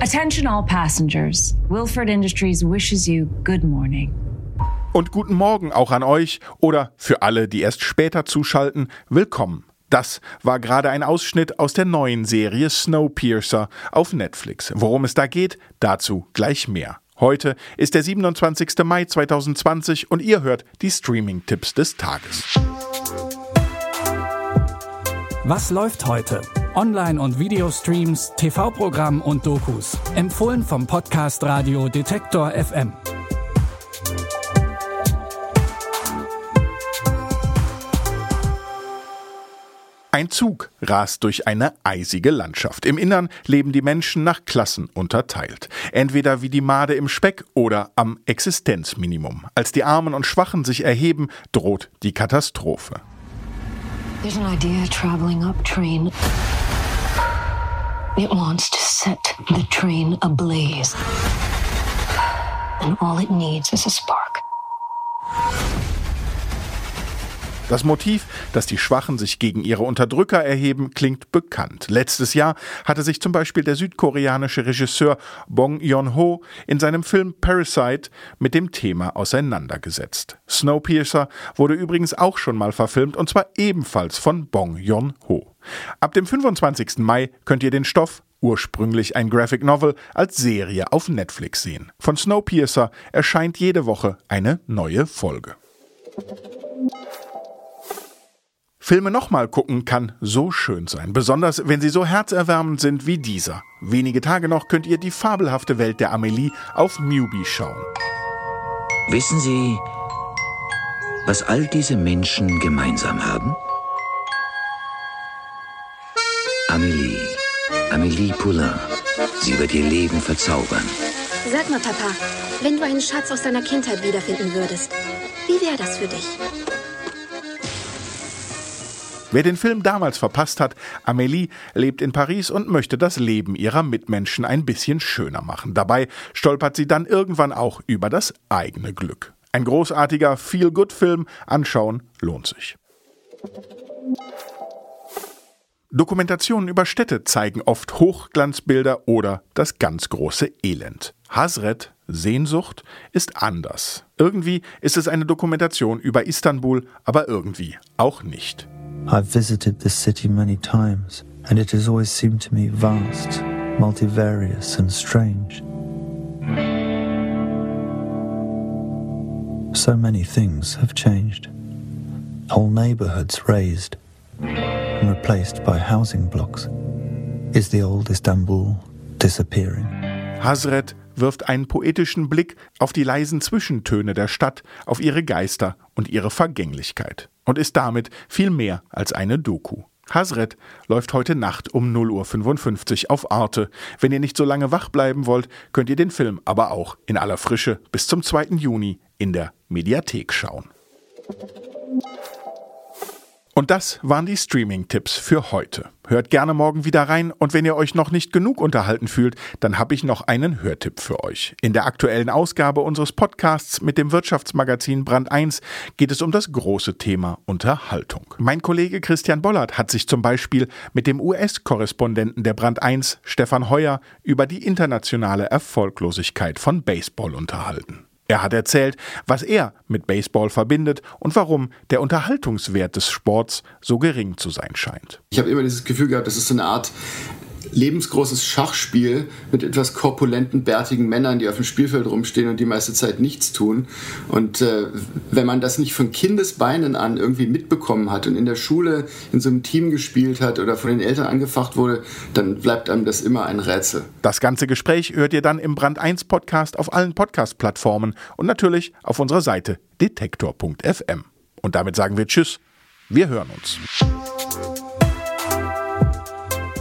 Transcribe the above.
Attention all passengers. Wilford Industries wishes you good morning. Und guten Morgen auch an euch oder für alle, die erst später zuschalten, willkommen. Das war gerade ein Ausschnitt aus der neuen Serie Snowpiercer auf Netflix. Worum es da geht, dazu gleich mehr. Heute ist der 27. Mai 2020 und ihr hört die Streaming-Tipps des Tages. Was läuft heute? Online- und Videostreams, TV-Programm und Dokus. Empfohlen vom Podcast Radio Detektor FM. Ein Zug rast durch eine eisige Landschaft. Im Innern leben die Menschen nach Klassen unterteilt. Entweder wie die Made im Speck oder am Existenzminimum. Als die Armen und Schwachen sich erheben, droht die Katastrophe. There's an idea traveling up train. It wants to set the train ablaze. And all it needs is a spark. Das Motiv, dass die Schwachen sich gegen ihre Unterdrücker erheben, klingt bekannt. Letztes Jahr hatte sich zum Beispiel der südkoreanische Regisseur Bong Joon-ho in seinem Film Parasite mit dem Thema auseinandergesetzt. Snowpiercer wurde übrigens auch schon mal verfilmt und zwar ebenfalls von Bong Joon-ho. Ab dem 25. Mai könnt ihr den Stoff ursprünglich ein Graphic Novel, als Serie auf Netflix sehen. Von Snowpiercer erscheint jede Woche eine neue Folge. Filme nochmal gucken kann so schön sein, besonders wenn sie so herzerwärmend sind wie dieser. Wenige Tage noch könnt ihr die fabelhafte Welt der Amelie auf Mubi schauen. Wissen Sie, was all diese Menschen gemeinsam haben? Amelie, Amelie Poulain. Sie wird ihr Leben verzaubern. Sag mal, Papa, wenn du einen Schatz aus deiner Kindheit wiederfinden würdest, wie wäre das für dich? Wer den Film damals verpasst hat, Amélie lebt in Paris und möchte das Leben ihrer Mitmenschen ein bisschen schöner machen. Dabei stolpert sie dann irgendwann auch über das eigene Glück. Ein großartiger Feel-Good-Film, anschauen lohnt sich. Dokumentationen über Städte zeigen oft Hochglanzbilder oder das ganz große Elend. Hasret, Sehnsucht, ist anders. Irgendwie ist es eine Dokumentation über Istanbul, aber irgendwie auch nicht. I've visited this city many times, and it has always seemed to me vast, multivarious, and strange. So many things have changed. Whole neighborhoods razed and replaced by housing blocks. Is the old Istanbul disappearing? Hasret wirft einen poetischen Blick auf die leisen Zwischentöne der Stadt, auf ihre Geister und ihre Vergänglichkeit und ist damit viel mehr als eine Doku. Hasret läuft heute Nacht um 0.55 Uhr auf Arte. Wenn ihr nicht so lange wach bleiben wollt, könnt ihr den Film aber auch in aller Frische bis zum 2. Juni in der Mediathek schauen. Und das waren die Streaming-Tipps für heute. Hört gerne morgen wieder rein und wenn ihr euch noch nicht genug unterhalten fühlt, dann habe ich noch einen Hörtipp für euch. In der aktuellen Ausgabe unseres Podcasts mit dem Wirtschaftsmagazin Brand 1 geht es um das große Thema Unterhaltung. Mein Kollege Christian Bollert hat sich zum Beispiel mit dem US-Korrespondenten der Brand 1, Stefan Heuer, über die internationale Erfolglosigkeit von Baseball unterhalten. Er hat erzählt, was er mit Baseball verbindet und warum der Unterhaltungswert des Sports so gering zu sein scheint. Ich habe immer dieses Gefühl gehabt, das ist so eine Art lebensgroßes Schachspiel mit etwas korpulenten, bärtigen Männern, die auf dem Spielfeld rumstehen und die meiste Zeit nichts tun. Und äh, wenn man das nicht von Kindesbeinen an irgendwie mitbekommen hat und in der Schule in so einem Team gespielt hat oder von den Eltern angefacht wurde, dann bleibt einem das immer ein Rätsel. Das ganze Gespräch hört ihr dann im Brand 1 Podcast auf allen Podcast-Plattformen und natürlich auf unserer Seite detektor.fm. Und damit sagen wir Tschüss. Wir hören uns.